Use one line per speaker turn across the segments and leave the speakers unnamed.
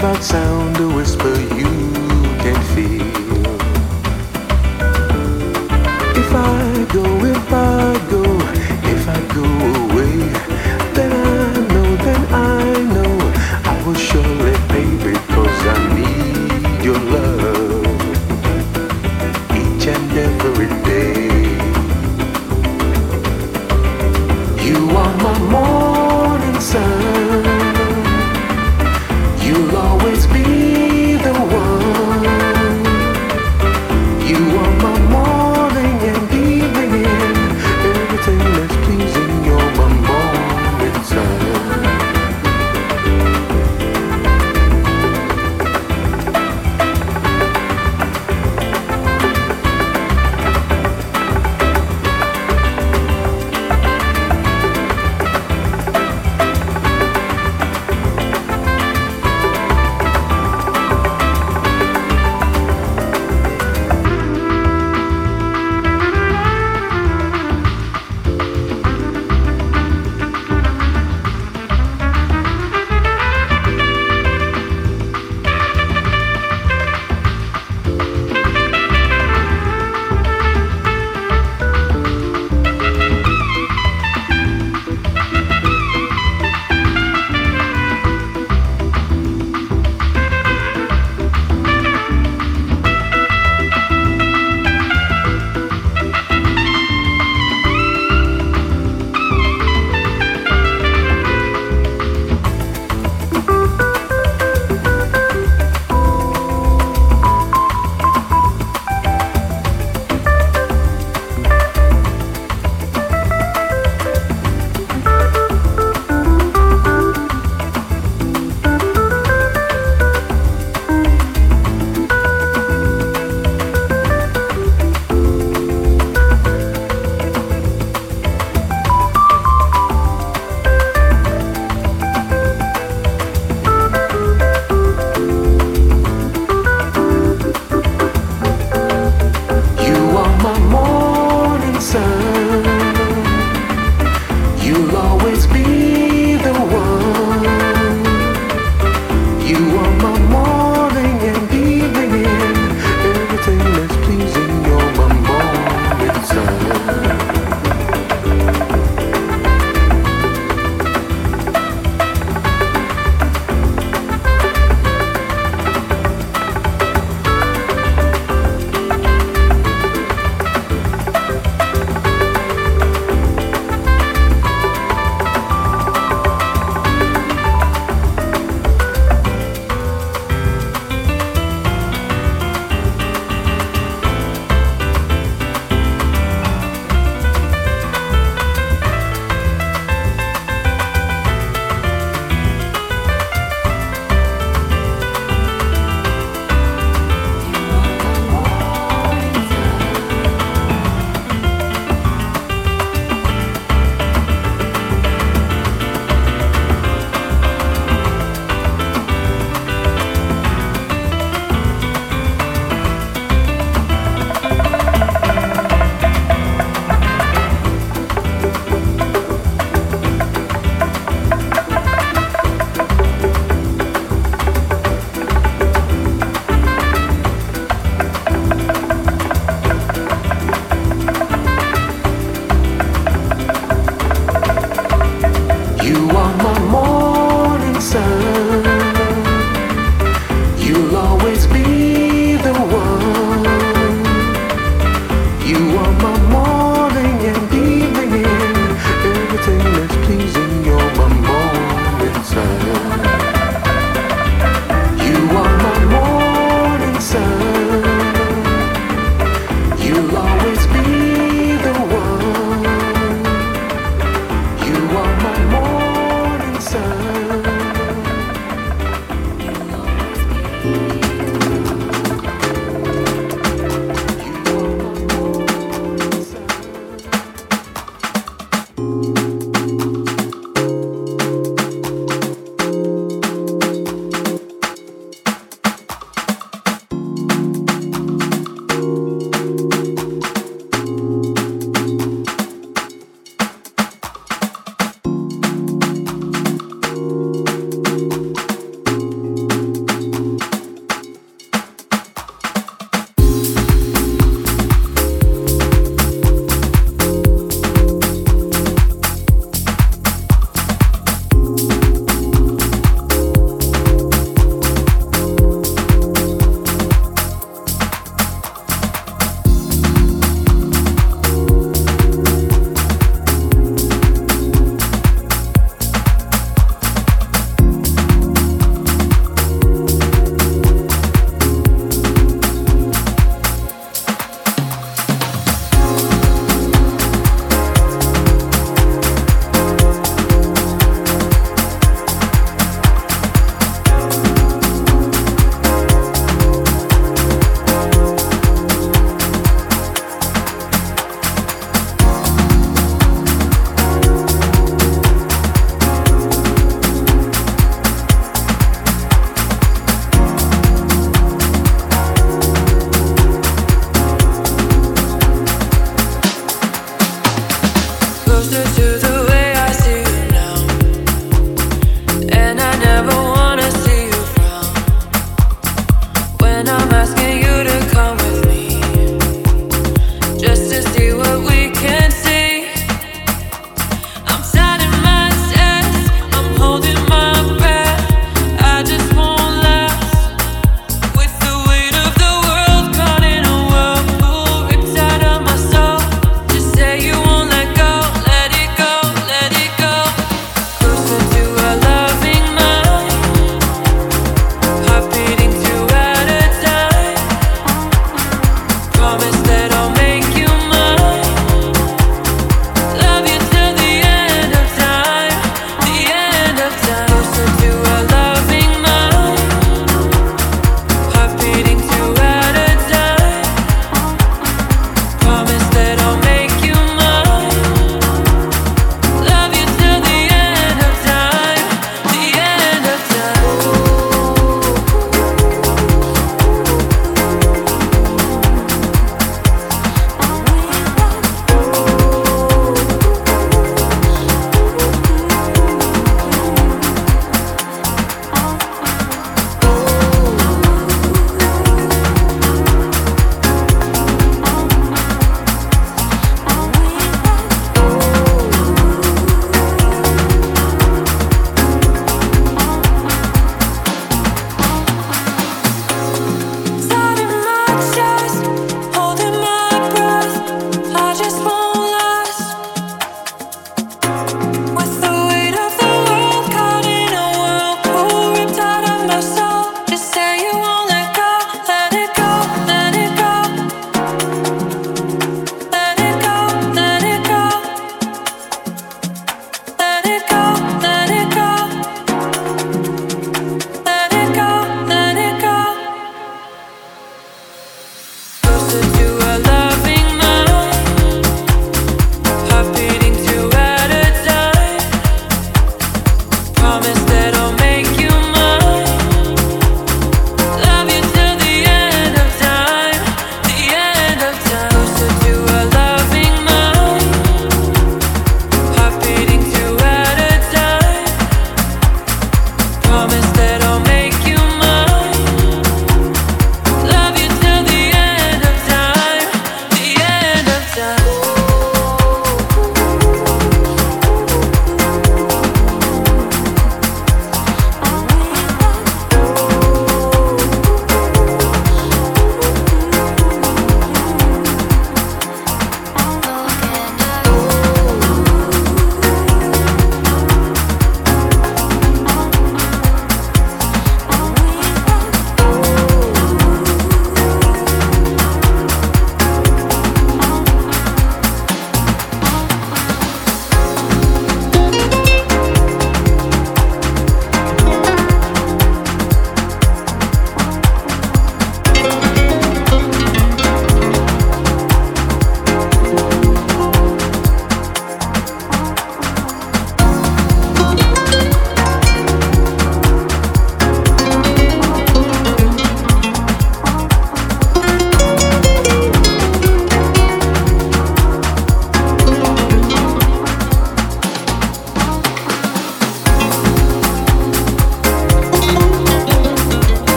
that sound, a whisper you can feel. If I go, if I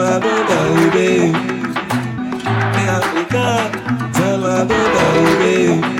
mato não mata o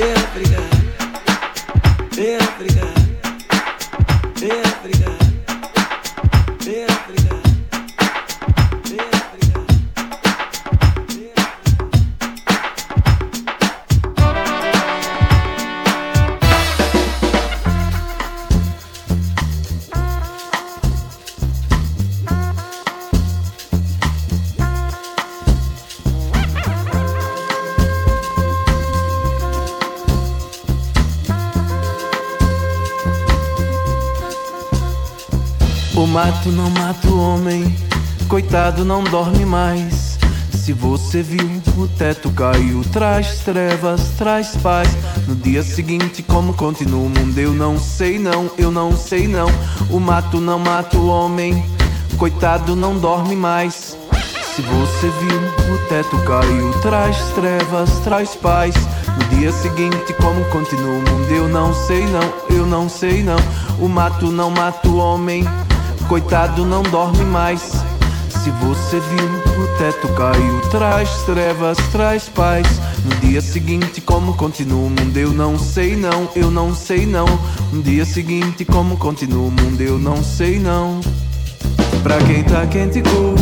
homem, coitado não dorme mais.
Se você viu, o teto caiu, traz trevas, traz paz. No dia seguinte, como continua o mundo? Eu não sei, não, eu não sei, não. O mato não mata o homem, coitado não dorme mais. Se você viu, o teto caiu, traz trevas, traz paz. No dia seguinte, como continua o mundo? Eu não sei, não, eu não sei, não. O mato não mata o homem, coitado não dorme mais. Se você viu, o teto caiu, traz trevas, traz paz. No dia seguinte, como continua o mundo? Eu não sei, não, eu não sei, não. No dia seguinte, como continua o mundo? Eu não sei, não. Pra quem tá quente, cool.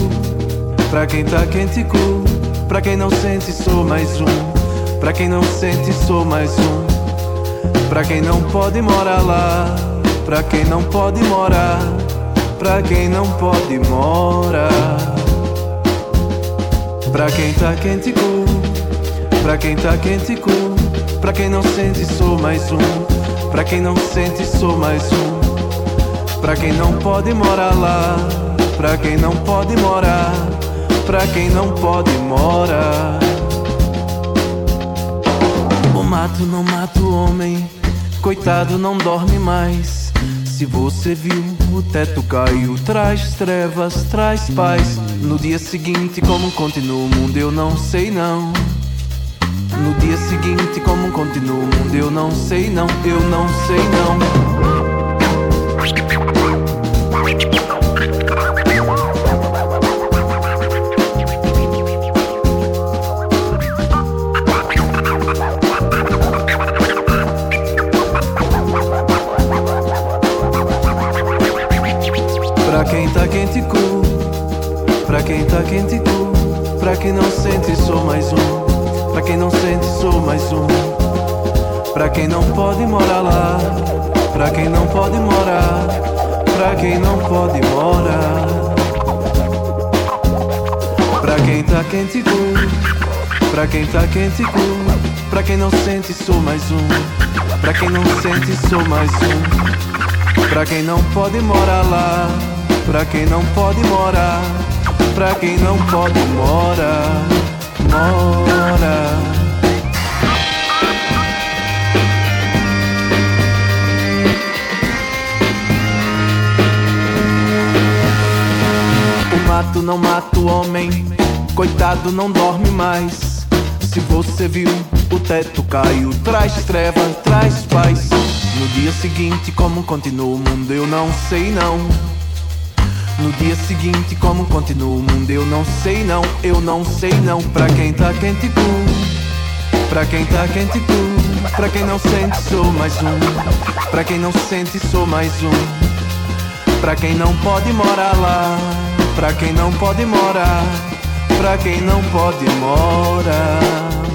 Pra quem tá quente, cool. Pra quem não sente, sou mais um. Pra quem não sente, sou mais um. Pra quem não pode morar lá. Pra quem não pode morar. Pra quem não pode morar. Pra quem tá quente, cool. Pra quem tá quente, cool. Pra quem não sente, sou mais um. Pra quem não sente, sou mais um. Pra quem não pode morar lá. Pra quem não pode morar. Pra quem não pode morar. O mato não mata o homem. Coitado não dorme mais. Se você viu, o teto caiu, traz trevas, traz paz. No dia seguinte, como continua o mundo, eu não sei não. No dia seguinte, como continua o mundo, eu não sei não, eu não sei não. Tá quente, cool. Pra quem não sente, sou mais um. Pra quem não sente, sou mais um. Pra quem não pode morar lá. Pra quem não pode morar. Pra quem não pode morar. Pra quem tá quente, cool. Pra quem tá quente, cool. Pra quem não sente, sou mais um. Pra quem não sente, sou mais um. Pra quem não pode morar lá, pra quem não pode morar, pra quem não pode morar, mora. O mato não mata o homem, coitado não dorme mais. Se você viu, o teto caiu, traz treva, traz paz. No dia seguinte, como continua o mundo, eu não sei não. No dia seguinte, como continua o mundo, eu não sei não, eu não sei não. Pra quem tá quente, cool. Pra quem tá quente, cool. Pra quem não sente, sou mais um. Pra quem não sente, sou mais um. Pra quem não pode morar lá. Pra quem não pode morar. Pra quem não pode morar.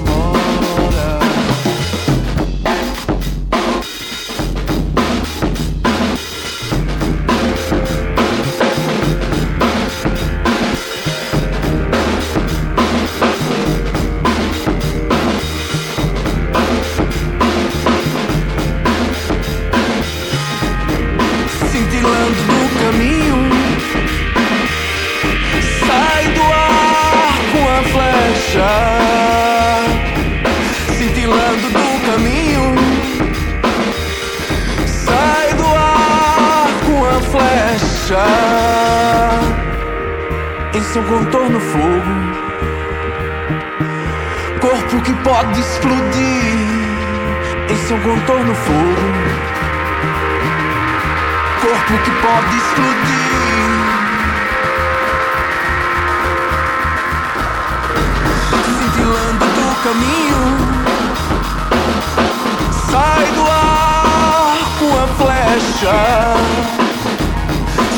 Pode explodir, em seu contorno fogo corpo que pode explodir. Cintilando do caminho, sai do ar com a flecha.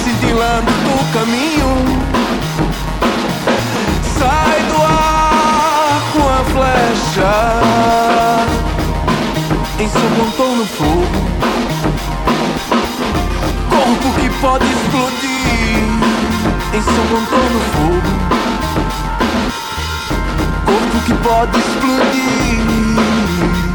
Cintilando do caminho, Em seu contorno fogo corpo que pode explodir em seu contorno fogo. Corpo que pode explodir.